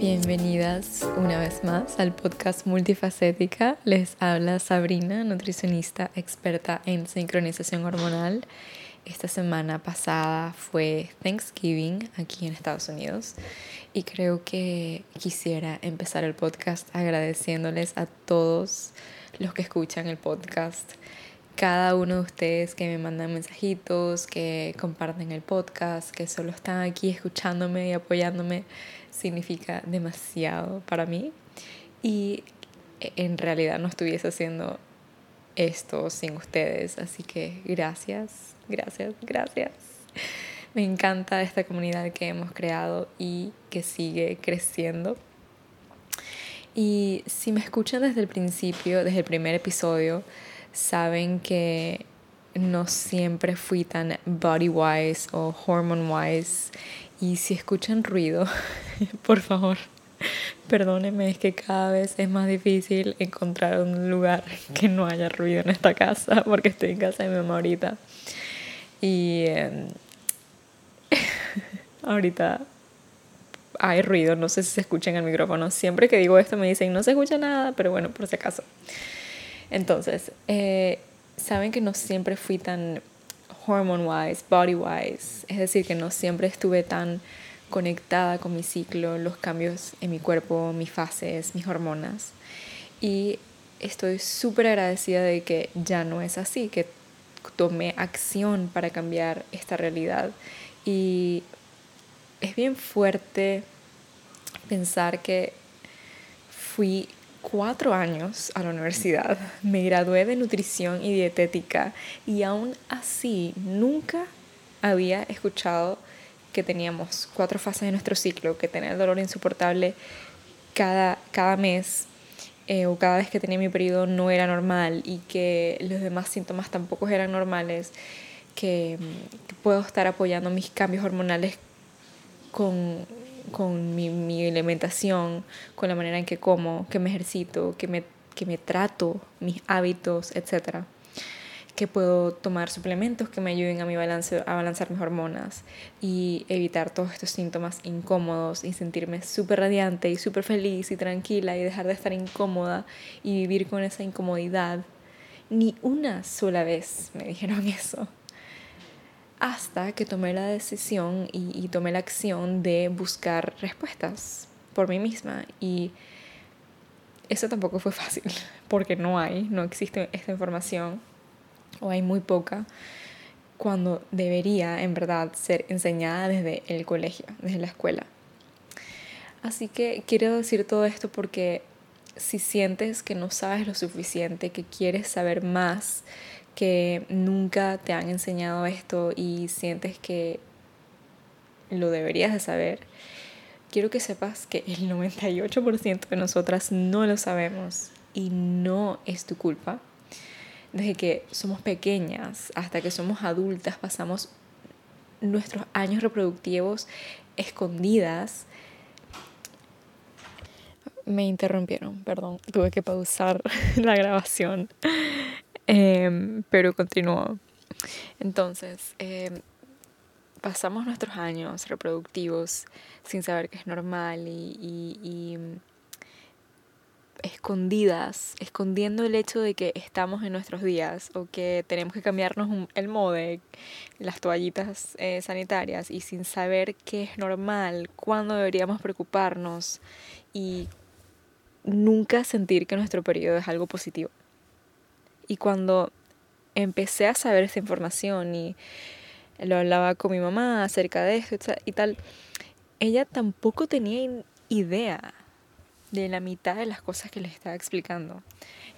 Bienvenidas una vez más al podcast Multifacética. Les habla Sabrina, nutricionista experta en sincronización hormonal. Esta semana pasada fue Thanksgiving aquí en Estados Unidos y creo que quisiera empezar el podcast agradeciéndoles a todos los que escuchan el podcast cada uno de ustedes que me mandan mensajitos, que comparten el podcast, que solo están aquí escuchándome y apoyándome, significa demasiado para mí. Y en realidad no estuviese haciendo esto sin ustedes. Así que gracias, gracias, gracias. Me encanta esta comunidad que hemos creado y que sigue creciendo. Y si me escuchan desde el principio, desde el primer episodio, saben que no siempre fui tan body wise o hormone wise y si escuchan ruido, por favor, perdónenme, es que cada vez es más difícil encontrar un lugar que no haya ruido en esta casa porque estoy en casa de mi mamá ahorita. Y em, ahorita hay ruido, no sé si se escucha en el micrófono. Siempre que digo esto me dicen no se escucha nada, pero bueno, por si acaso. Entonces, eh, saben que no siempre fui tan hormone wise, body wise, es decir, que no siempre estuve tan conectada con mi ciclo, los cambios en mi cuerpo, mis fases, mis hormonas. Y estoy súper agradecida de que ya no es así, que tomé acción para cambiar esta realidad. Y es bien fuerte pensar que fui cuatro años a la universidad, me gradué de nutrición y dietética y aún así nunca había escuchado que teníamos cuatro fases de nuestro ciclo, que tenía dolor insoportable cada, cada mes eh, o cada vez que tenía mi periodo no era normal y que los demás síntomas tampoco eran normales, que puedo estar apoyando mis cambios hormonales con con mi, mi, alimentación, con la manera en que como, que me ejercito, que me, que me trato, mis hábitos, etc. Que puedo tomar suplementos que me ayuden a, mi balance, a balancear mis hormonas y evitar todos estos síntomas incómodos y sentirme súper radiante y súper feliz y tranquila y dejar de estar incómoda y vivir con esa incomodidad. Ni una sola vez me dijeron eso hasta que tomé la decisión y, tomé la acción de buscar respuestas por mí misma. Y eso tampoco fue fácil, porque no hay, no existe esta información, o hay muy poca, cuando debería en verdad ser enseñada desde el colegio, desde la escuela. Así que quiero decir todo esto porque si sientes que no sabes lo suficiente, que quieres saber más, que nunca te han enseñado esto y sientes que lo deberías de saber, quiero que sepas que el 98% de nosotras no lo sabemos y no es tu culpa. Desde que somos pequeñas hasta que somos adultas pasamos nuestros años reproductivos escondidas. Me interrumpieron, perdón, tuve que pausar la grabación. Em, pero continuó. Entonces, em, pasamos nuestros años reproductivos sin saber que es normal y, escondidas, escondiendo el hecho de que estamos en nuestros días o que tenemos que cambiarnos el mode, las toallitas eh, sanitarias y sin saber qué es normal, cuándo deberíamos preocuparnos y nunca sentir que nuestro periodo es algo positivo. Y cuando empecé a saber esta información y lo hablaba con mi mamá acerca de esto y tal, ella tampoco tenía idea de la mitad de las cosas que les estaba explicando.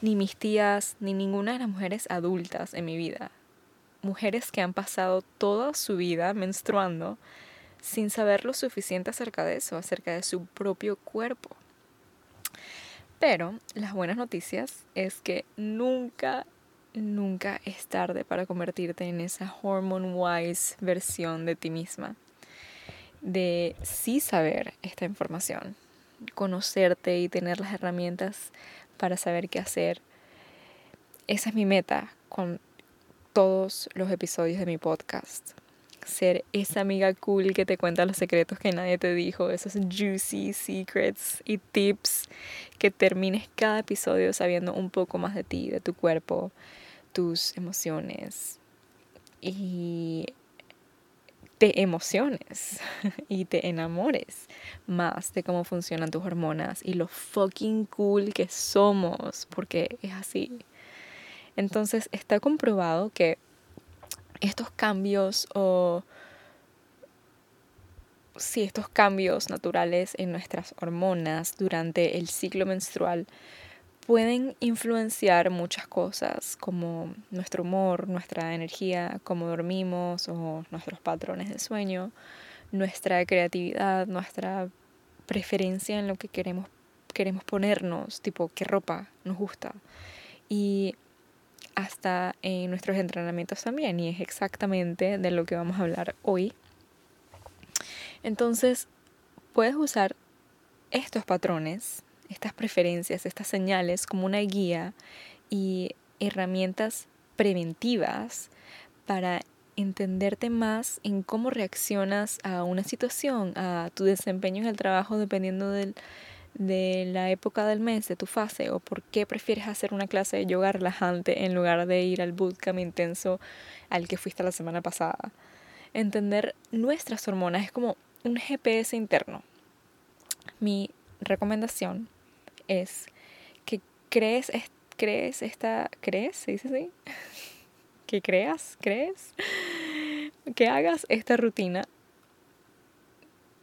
Ni mis tías, ni ninguna de las mujeres adultas en mi vida. Mujeres que han pasado toda su vida menstruando sin saber lo suficiente acerca de eso, acerca de su propio cuerpo. Pero las buenas noticias es que nunca, nunca es tarde para convertirte en esa hormone wise versión de ti misma. De sí saber esta información, conocerte y tener las herramientas para saber qué hacer. Esa es mi meta con todos los episodios de mi podcast. Ser esa amiga cool que te cuenta los secretos que nadie te dijo, esos juicy secrets y tips, que termines cada episodio sabiendo un poco más de ti, de tu cuerpo, tus emociones y te emociones y te enamores más de cómo funcionan tus hormonas y lo fucking cool que somos, porque es así. Entonces está comprobado que estos cambios o sí, estos cambios naturales en nuestras hormonas durante el ciclo menstrual pueden influenciar muchas cosas como nuestro humor, nuestra energía, cómo dormimos o nuestros patrones de sueño, nuestra creatividad, nuestra preferencia en lo que queremos, queremos ponernos, tipo qué ropa nos gusta. Y hasta en nuestros entrenamientos también, y es exactamente de lo que vamos a hablar hoy. Entonces, puedes usar estos patrones, estas preferencias, estas señales como una guía y herramientas preventivas para entenderte más en cómo reaccionas a una situación, a tu desempeño en el trabajo dependiendo del, de la época del mes, de tu fase, o por qué prefieres hacer una clase de yoga relajante en lugar de ir al bootcamp intenso al que fuiste la semana pasada. Entender nuestras hormonas es como un GPS interno. Mi recomendación es que crees, crees esta, crees, ¿se dice así? que creas, crees, que hagas esta rutina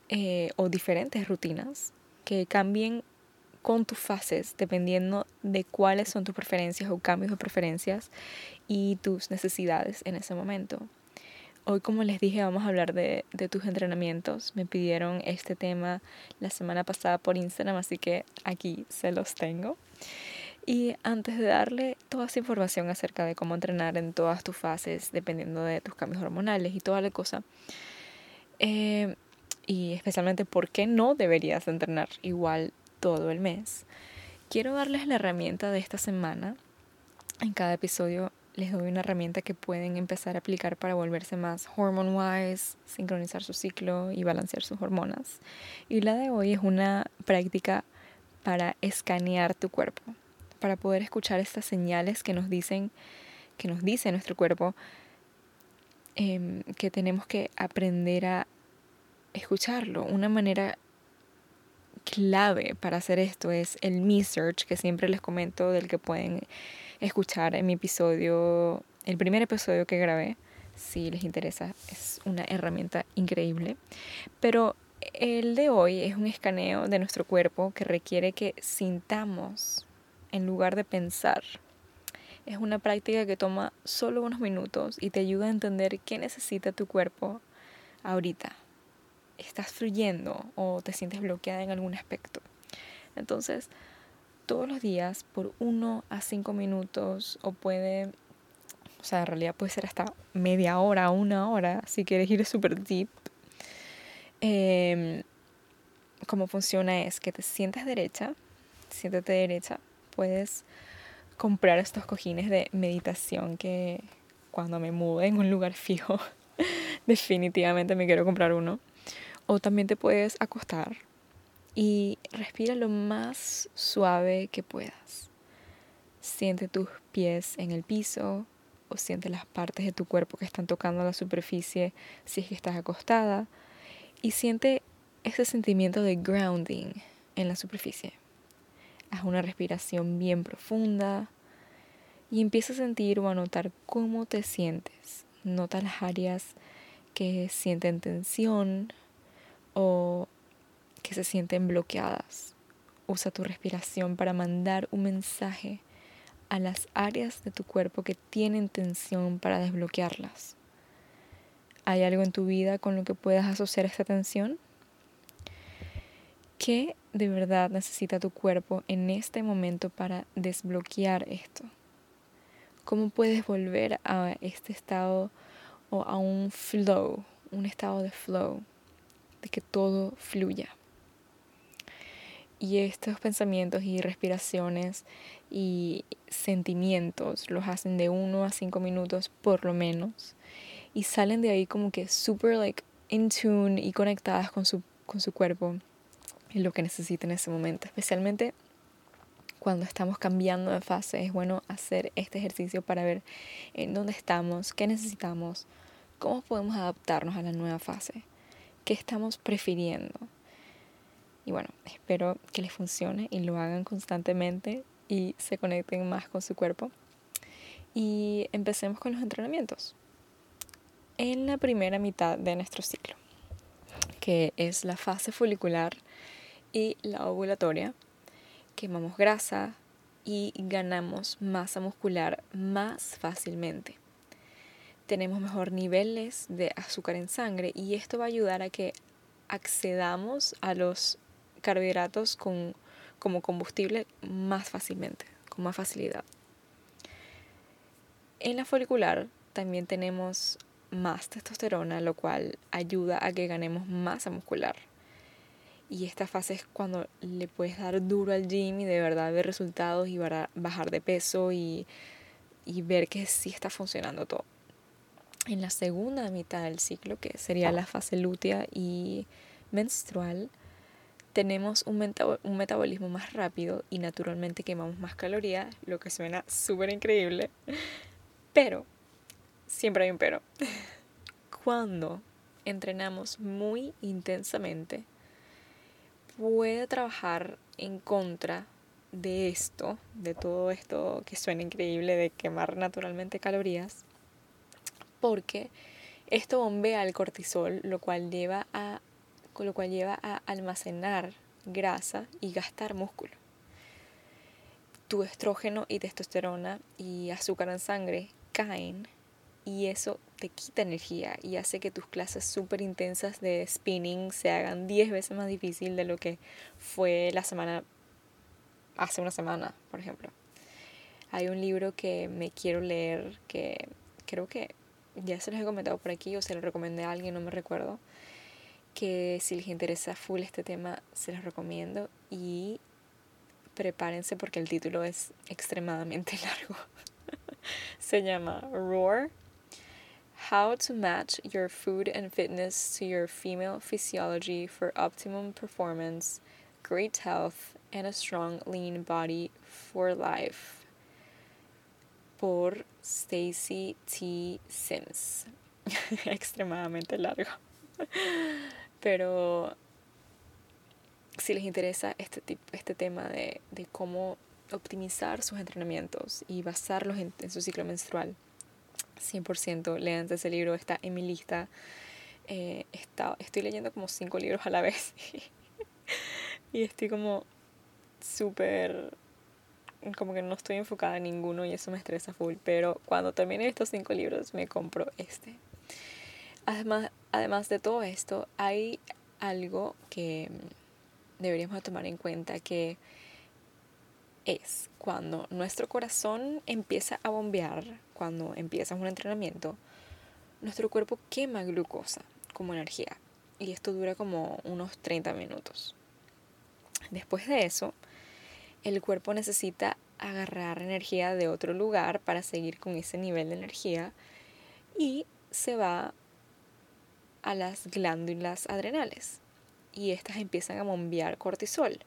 eh, o diferentes rutinas que cambien con tus fases dependiendo de cuáles son tus preferencias o cambios de preferencias y tus necesidades en ese momento. Hoy, como les dije, vamos a hablar de, tus entrenamientos. Me pidieron este tema la semana pasada por Instagram, así que aquí se los tengo. Y antes de darle toda esa información acerca de cómo entrenar en todas tus fases, dependiendo de tus cambios hormonales y toda la cosa, eh, y especialmente por qué no deberías entrenar igual todo el mes. Quiero darles la herramienta de esta semana. En cada episodio les doy una herramienta que pueden empezar a aplicar para volverse más hormone wise, sincronizar su ciclo y balancear sus hormonas. Y la de hoy es una práctica para escanear tu cuerpo, para poder escuchar estas señales que nos dicen, que nos dice nuestro cuerpo, em, que tenemos que aprender a escucharlo. Una manera clave para hacer esto es el Me Search, que siempre les comento, del que pueden escuchar en mi episodio, el primer episodio que grabé, si les interesa, es una herramienta increíble. Pero el de hoy es un escaneo de nuestro cuerpo que requiere que sintamos en lugar de pensar. Es una práctica que toma solo unos minutos y te ayuda a entender qué necesita tu cuerpo ahorita estás fluyendo o te sientes bloqueada en algún aspecto. Entonces, todos los días por uno a cinco minutos o puede, o sea, en realidad puede ser hasta media hora, una hora, si quieres ir súper deep. Eh, cómo funciona es que te sientas derecha, siéntate derecha, puedes comprar estos cojines de meditación que cuando me mude en un lugar fijo, definitivamente me quiero comprar uno. O también te puedes acostar y respira lo más suave que puedas. Siente tus pies en el piso o siente las partes de tu cuerpo que están tocando la superficie si es que estás acostada. Y siente ese sentimiento de grounding en la superficie. Haz una respiración bien profunda y empieza a sentir o a notar cómo te sientes. Nota las áreas que sienten tensión, o que se sienten bloqueadas. Usa tu respiración para mandar un mensaje a las áreas de tu cuerpo que tienen tensión para desbloquearlas. ¿Hay algo en tu vida con lo que puedas asociar esta tensión? ¿Qué de verdad necesita tu cuerpo en este momento para desbloquear esto? ¿Cómo puedes volver a este estado o a un flow, un estado de flow? De que todo fluya. Y estos pensamientos y respiraciones y sentimientos los hacen de uno a cinco minutos por lo menos. y salen de ahí como que super like in tune y conectadas con su, con su cuerpo y lo que necesitan en ese momento. Especialmente cuando estamos cambiando de fase, es bueno hacer este ejercicio para ver en dónde estamos, qué necesitamos, cómo podemos adaptarnos a la nueva fase, qué estamos prefiriendo. Y bueno, espero que les funcione y lo hagan constantemente y se conecten más con su cuerpo. Y empecemos con los entrenamientos. En la primera mitad de nuestro ciclo, que es la fase folicular y la ovulatoria, quemamos grasa y ganamos masa muscular más fácilmente. Tenemos mejor niveles de azúcar en sangre y esto va a ayudar a que accedamos a los carbohidratos con, como combustible más fácilmente, con más facilidad. En la folicular también tenemos más testosterona, lo cual ayuda a que ganemos masa muscular. Y esta fase es cuando le puedes dar duro al gym y de verdad ver resultados y bajar de peso y, y ver que sí está funcionando todo. En la segunda mitad del ciclo, que sería la fase lútea y menstrual, tenemos un, un metabolismo más rápido y naturalmente quemamos más calorías, lo que suena súper increíble. Pero, siempre hay un pero. Cuando entrenamos muy intensamente, puede trabajar en contra de esto, de todo esto que suena increíble de quemar naturalmente calorías, porque esto bombea el cortisol, lo cual lleva a, lo cual lleva a almacenar grasa y gastar músculo. Tu estrógeno y testosterona y azúcar en sangre caen y eso te quita energía y hace que tus clases súper intensas de spinning se hagan 10 veces más difícil de lo que fue la semana, hace una semana, por ejemplo. Hay un libro que me quiero leer que creo que ya se los he comentado por aquí o se lo recomendé a alguien, no me recuerdo, que si les interesa full este tema, se los recomiendo y prepárense porque el título es extremadamente largo. se llama Roar How to match your food and fitness to your female physiology for optimum performance, great health, and a strong, lean body for life. Por Stacy T. Sims. Extremadamente largo. Pero si les interesa este, tipo, este tema de, de cómo optimizar sus entrenamientos y basarlos en, su ciclo menstrual, 100% lean ese libro, está en mi lista. Eh, estoy leyendo como cinco libros a la vez y estoy como súper como que no estoy enfocada en ninguno y eso me estresa full pero cuando termine estos cinco libros me compro este además, además de todo esto hay algo que deberíamos tomar en cuenta que es cuando nuestro corazón empieza a bombear, cuando empiezas un entrenamiento, nuestro cuerpo quema glucosa como energía y esto dura como unos 30 minutos. Después de eso, el cuerpo necesita agarrar energía de otro lugar para seguir con ese nivel de energía y se va a las glándulas adrenales y estas empiezan a bombear cortisol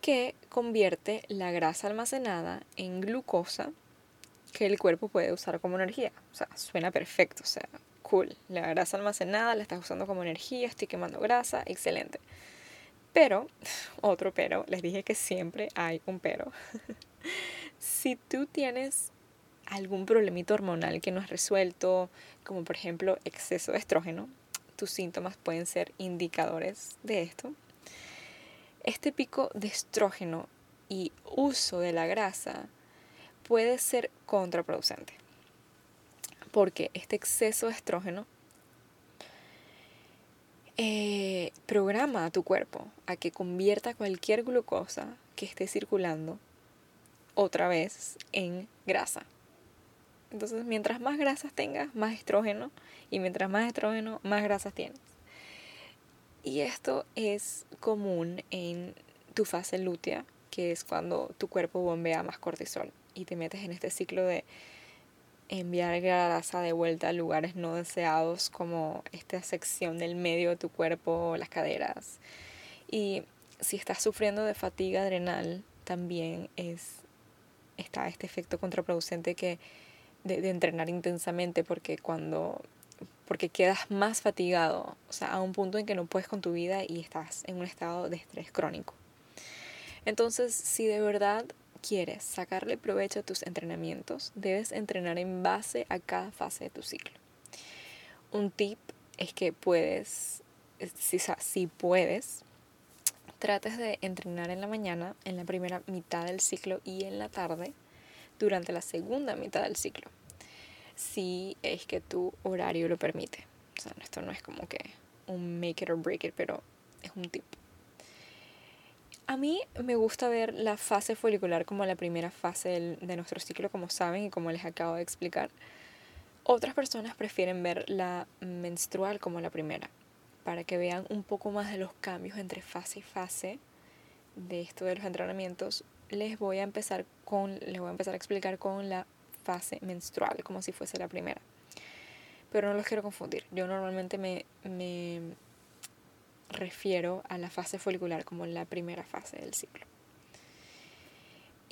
que convierte la grasa almacenada en glucosa que el cuerpo puede usar como energía. O sea, suena perfecto, o sea, cool. La grasa almacenada la estás usando como energía, estoy quemando grasa, excelente. Pero, otro pero, les dije que siempre hay un pero. si tú tienes algún problemito hormonal que no has resuelto, como por ejemplo exceso de estrógeno, tus síntomas pueden ser indicadores de esto. Este pico de estrógeno y uso de la grasa puede ser contraproducente, porque este exceso de estrógeno eh, programa a tu cuerpo a que convierta cualquier glucosa que esté circulando otra vez en grasa. Entonces, mientras más grasas tengas, más estrógeno, y mientras más estrógeno, más grasas tienes. Y esto es común en tu fase lútea, que es cuando tu cuerpo bombea más cortisol y te metes en este ciclo de enviar grasa de vuelta a lugares no deseados como esta sección del medio de tu cuerpo, las caderas. Y si estás sufriendo de fatiga adrenal, también es, está este efecto contraproducente que de, de entrenar intensamente porque cuando porque quedas más fatigado, o sea, a un punto en que no puedes con tu vida y estás en un estado de estrés crónico. Entonces, si de verdad quieres sacarle provecho a tus entrenamientos, debes entrenar en base a cada fase de tu ciclo. Un tip es que puedes, si, si puedes, trates de entrenar en la mañana, en la primera mitad del ciclo y en la tarde durante la segunda mitad del ciclo. Si es que tu horario lo permite. O sea, esto no es como que un make it or break it, pero es un tip. A mí me gusta ver la fase folicular como la primera fase de nuestro ciclo, como saben y como les acabo de explicar. Otras personas prefieren ver la menstrual como la primera, para que vean un poco más de los cambios entre fase y fase de esto de los entrenamientos. Les voy a empezar con, les voy a empezar a explicar con la fase menstrual, como si fuese la primera. Pero no los quiero confundir. Yo normalmente me, me refiero a la fase folicular como la primera fase del ciclo.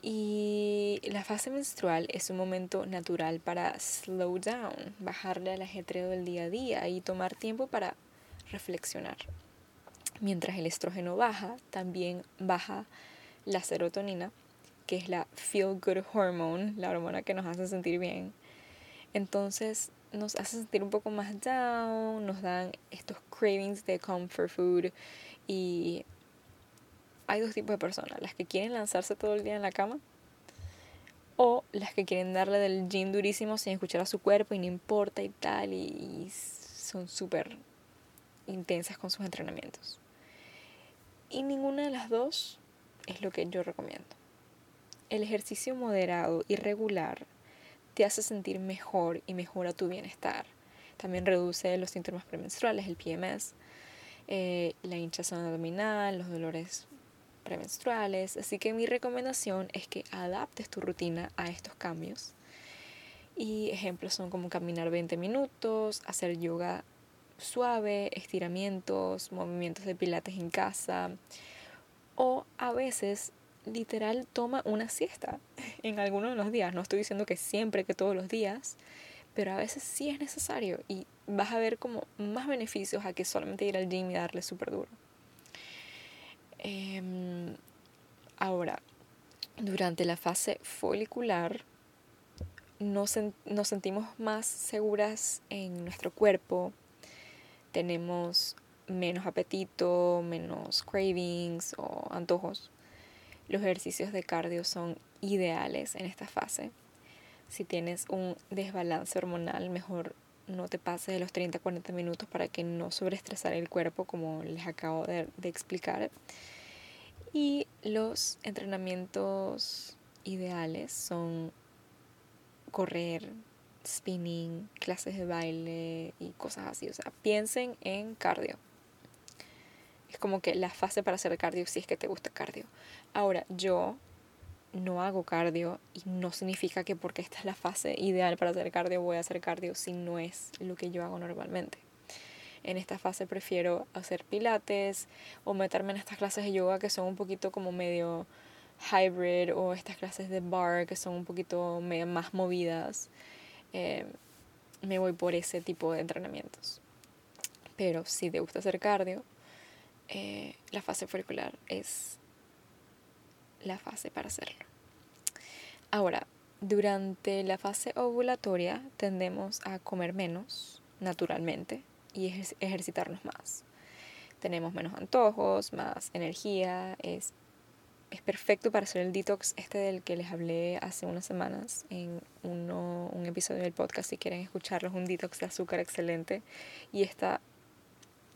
Y la fase menstrual es un momento natural para slow down, bajarle al ajetreo del día a día y tomar tiempo para reflexionar. Mientras el estrógeno baja, también baja la serotonina, que es la feel good hormone, la hormona que nos hace sentir bien. Entonces nos hace sentir un poco más down, nos dan estos cravings de comfort food y hay dos tipos de personas, las que quieren lanzarse todo el día en la cama o las que quieren darle del gym durísimo sin escuchar a su cuerpo y no importa y tal y, son súper intensas con sus entrenamientos. Y ninguna de las dos es lo que yo recomiendo. El ejercicio moderado y regular te hace sentir mejor y mejora tu bienestar. También reduce los síntomas premenstruales, el PMS, eh, la hinchazón abdominal, los dolores premenstruales. Así que mi recomendación es que adaptes tu rutina a estos cambios. Y ejemplos son como caminar 20 minutos, hacer yoga suave, estiramientos, movimientos de pilates en casa o a veces literal toma una siesta en algunos de los días. No estoy diciendo que siempre, que todos los días, pero a veces sí es necesario y vas a ver como más beneficios a que solamente ir al gym y darle súper duro. Em, ahora, durante la fase folicular nos, nos sentimos más seguras en nuestro cuerpo, tenemos menos apetito, menos cravings o antojos los ejercicios de cardio son ideales en esta fase. Si tienes un desbalance hormonal, mejor no te pases de los 30-40 minutos para que no sobreestresar el cuerpo, como les acabo de, de explicar. Y los entrenamientos ideales son correr, spinning, clases de baile y cosas así. O sea, piensen en cardio. Es como que la fase para hacer cardio si es que te gusta cardio. Ahora, yo no hago cardio y no significa que porque esta es la fase ideal para hacer cardio voy a hacer cardio si no es lo que yo hago normalmente. En esta fase prefiero hacer pilates o meterme en estas clases de yoga que son un poquito como medio hybrid o estas clases de bar que son un poquito más movidas. Eh, me voy por ese tipo de entrenamientos. Pero si te gusta hacer cardio, eh, la fase folicular es la fase para hacerlo. Ahora, durante la fase ovulatoria tendemos a comer menos naturalmente y ejercitarnos más. Tenemos menos antojos, más energía, es, es perfecto para hacer el detox este del que les hablé hace unas semanas en uno, un episodio del podcast si quieren escucharlo, es un detox de azúcar excelente y esta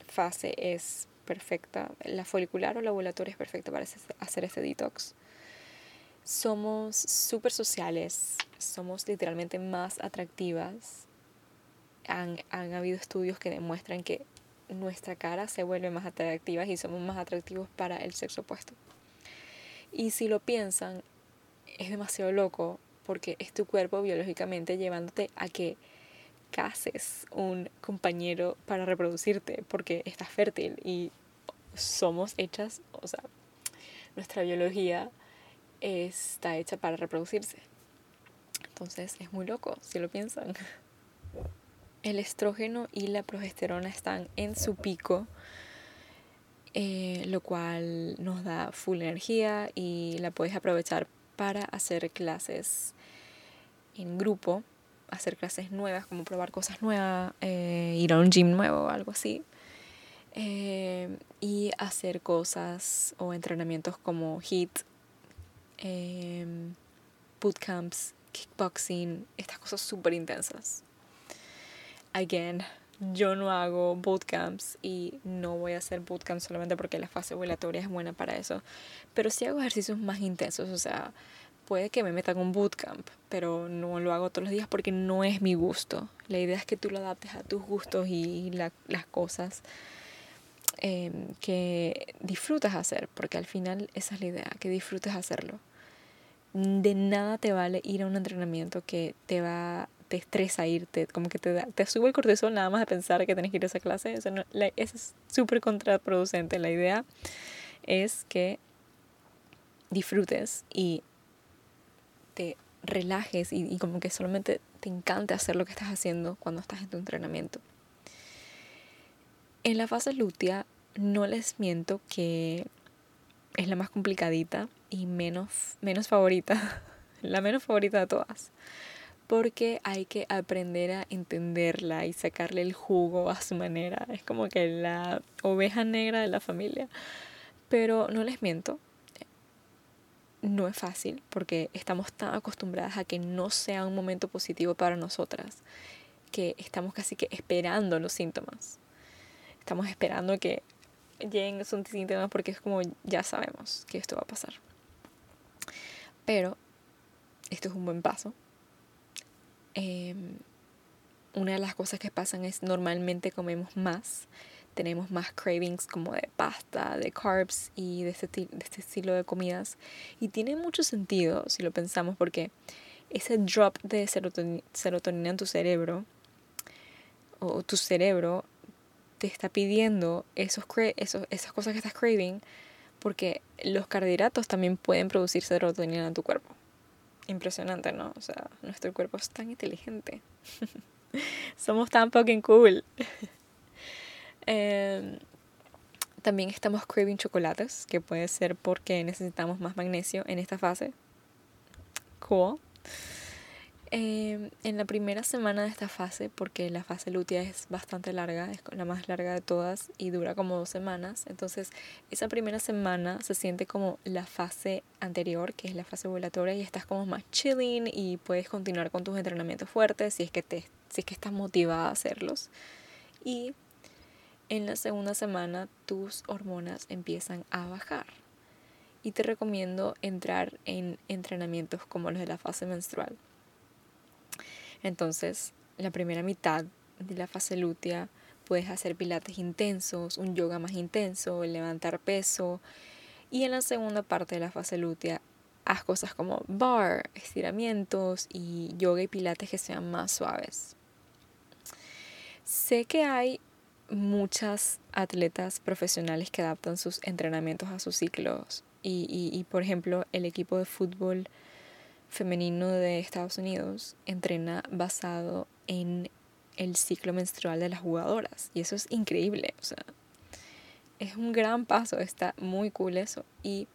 fase es perfecta, la folicular o la ovulatoria es perfecta para hacer este detox. Somos súper sociales, somos literalmente más atractivas. Han, han habido estudios que demuestran que nuestra cara se vuelve más atractiva y somos más atractivos para el sexo opuesto. Y si lo piensan, es demasiado loco porque es tu cuerpo biológicamente llevándote a que cases un compañero para reproducirte, porque estás fértil y somos hechas, o sea, nuestra biología está hecha para reproducirse. Entonces es muy loco si lo piensan. El estrógeno y la progesterona están en su pico, eh, lo cual nos da full energía y la puedes aprovechar para hacer clases en grupo, hacer clases nuevas, como probar cosas nuevas, eh, ir a un gym nuevo o algo así. Eh, y hacer cosas o entrenamientos como HIT, eh, bootcamps, kickboxing, estas cosas súper intensas. Again, yo no hago bootcamps y no voy a hacer bootcamps solamente porque la fase ovulatoria es buena para eso, pero sí hago ejercicios más intensos, o sea, puede que me metan un bootcamp, pero no lo hago todos los días porque no es mi gusto. La idea es que tú lo adaptes a tus gustos y las cosas em, que disfrutas hacer, porque al final esa es la idea, que disfrutes hacerlo. De nada te vale ir a un entrenamiento que te va te estresa irte, como que te, te sube el cortisol nada más de pensar que tienes que ir a esa clase. Eso es súper contraproducente. La idea es que disfrutes y te relajes y, como que solamente te encante hacer lo que estás haciendo cuando estás en tu entrenamiento. En la fase lútea no les miento que es la más complicadita y menos, menos favorita, la menos favorita de todas, porque hay que aprender a entenderla y sacarle el jugo a su manera. Es como que la oveja negra de la familia. Pero no les miento, no es fácil porque estamos tan acostumbradas a que no sea un momento positivo para nosotras que estamos casi que esperando los síntomas. Estamos esperando que lleguen esos síntomas porque es como ya sabemos que esto va a pasar. Pero esto es un buen paso. Em, una de las cosas que pasan es normalmente comemos más tenemos más cravings como de pasta, de carbs y de este, de este estilo de comidas. Y tiene mucho sentido si lo pensamos porque ese drop de serotonina, en tu cerebro o tu cerebro te está pidiendo esos, esos, esas cosas que estás craving porque los carbohidratos también pueden producir serotonina en tu cuerpo. Impresionante, ¿no? O sea, nuestro cuerpo es tan inteligente. Somos tan fucking cool. Em, también estamos craving chocolates, que puede ser porque necesitamos más magnesio en esta fase. Cool. Em, en la primera semana de esta fase, porque la fase lútea es bastante larga, es la más larga de todas y dura como dos semanas, entonces esa primera semana se siente como la fase anterior, que es la fase ovulatoria, y estás como más chilling y puedes continuar con tus entrenamientos fuertes si es que, te, si es que estás motivada a hacerlos. Y en la segunda semana tus hormonas empiezan a bajar. Y te recomiendo entrar en entrenamientos como los de la fase menstrual. Entonces, la primera mitad de la fase lútea puedes hacer pilates intensos, un yoga más intenso, levantar peso. Y en la segunda parte de la fase lútea, haz cosas como bar, estiramientos y yoga y pilates que sean más suaves. Sé que hay muchas atletas profesionales que adaptan sus entrenamientos a sus ciclos. Y, y, por ejemplo, el equipo de fútbol femenino de Estados Unidos entrena basado en el ciclo menstrual de las jugadoras. Y eso es increíble. O sea, es un gran paso. Está muy cool eso. Y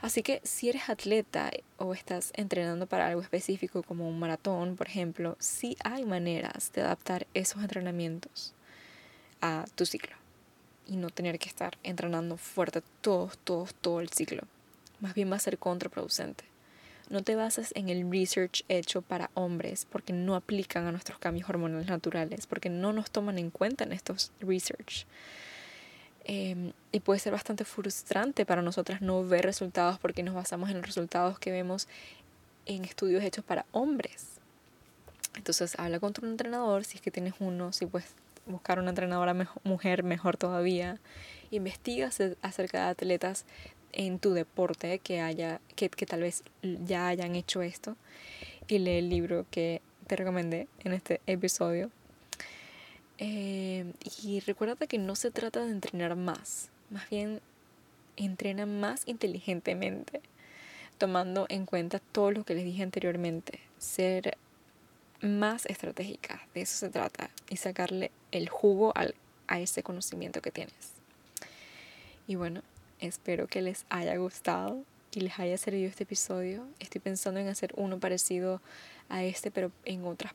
así que si eres atleta o estás entrenando para algo específico como un maratón, por ejemplo, sí hay maneras de adaptar esos entrenamientos a tu ciclo y no tener que estar entrenando fuerte todo, todo, todo el ciclo. Más bien va a ser contraproducente. No te bases en el research hecho para hombres porque no aplican a nuestros cambios hormonales naturales, porque no nos toman en cuenta en estos research. Em, y puede ser bastante frustrante para nosotras no ver resultados porque nos basamos en los resultados que vemos en estudios hechos para hombres. Entonces habla con tu entrenador si es que tienes uno, si puedes buscar una entrenadora mujer mejor todavía. Investiga acerca de atletas en tu deporte que, haya, que, que tal vez ya hayan hecho esto y lee el libro que te recomendé en este episodio. Eh, y recuerda que no se trata de entrenar más, más bien entrena más inteligentemente, tomando en cuenta todo lo que les dije anteriormente, ser más estratégica, de eso se trata, y sacarle el jugo al, a ese conocimiento que tienes. Y bueno, espero que les haya gustado y les haya servido este episodio. Estoy pensando en hacer uno parecido a este, pero en otros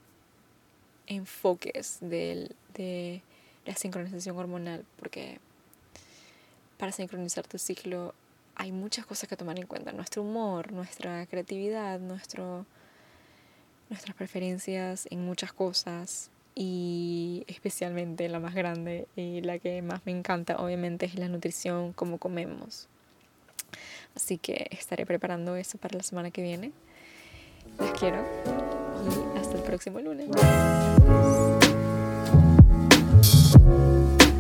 enfoques de la sincronización hormonal, porque para sincronizar tu ciclo hay muchas cosas que tomar en cuenta. Nuestro humor, nuestra creatividad, nuestro, nuestras preferencias en muchas cosas y especialmente la más grande y la que más me encanta obviamente es la nutrición, cómo comemos. Así que estaré preparando eso para la semana que viene. Les quiero y hasta el próximo lunes.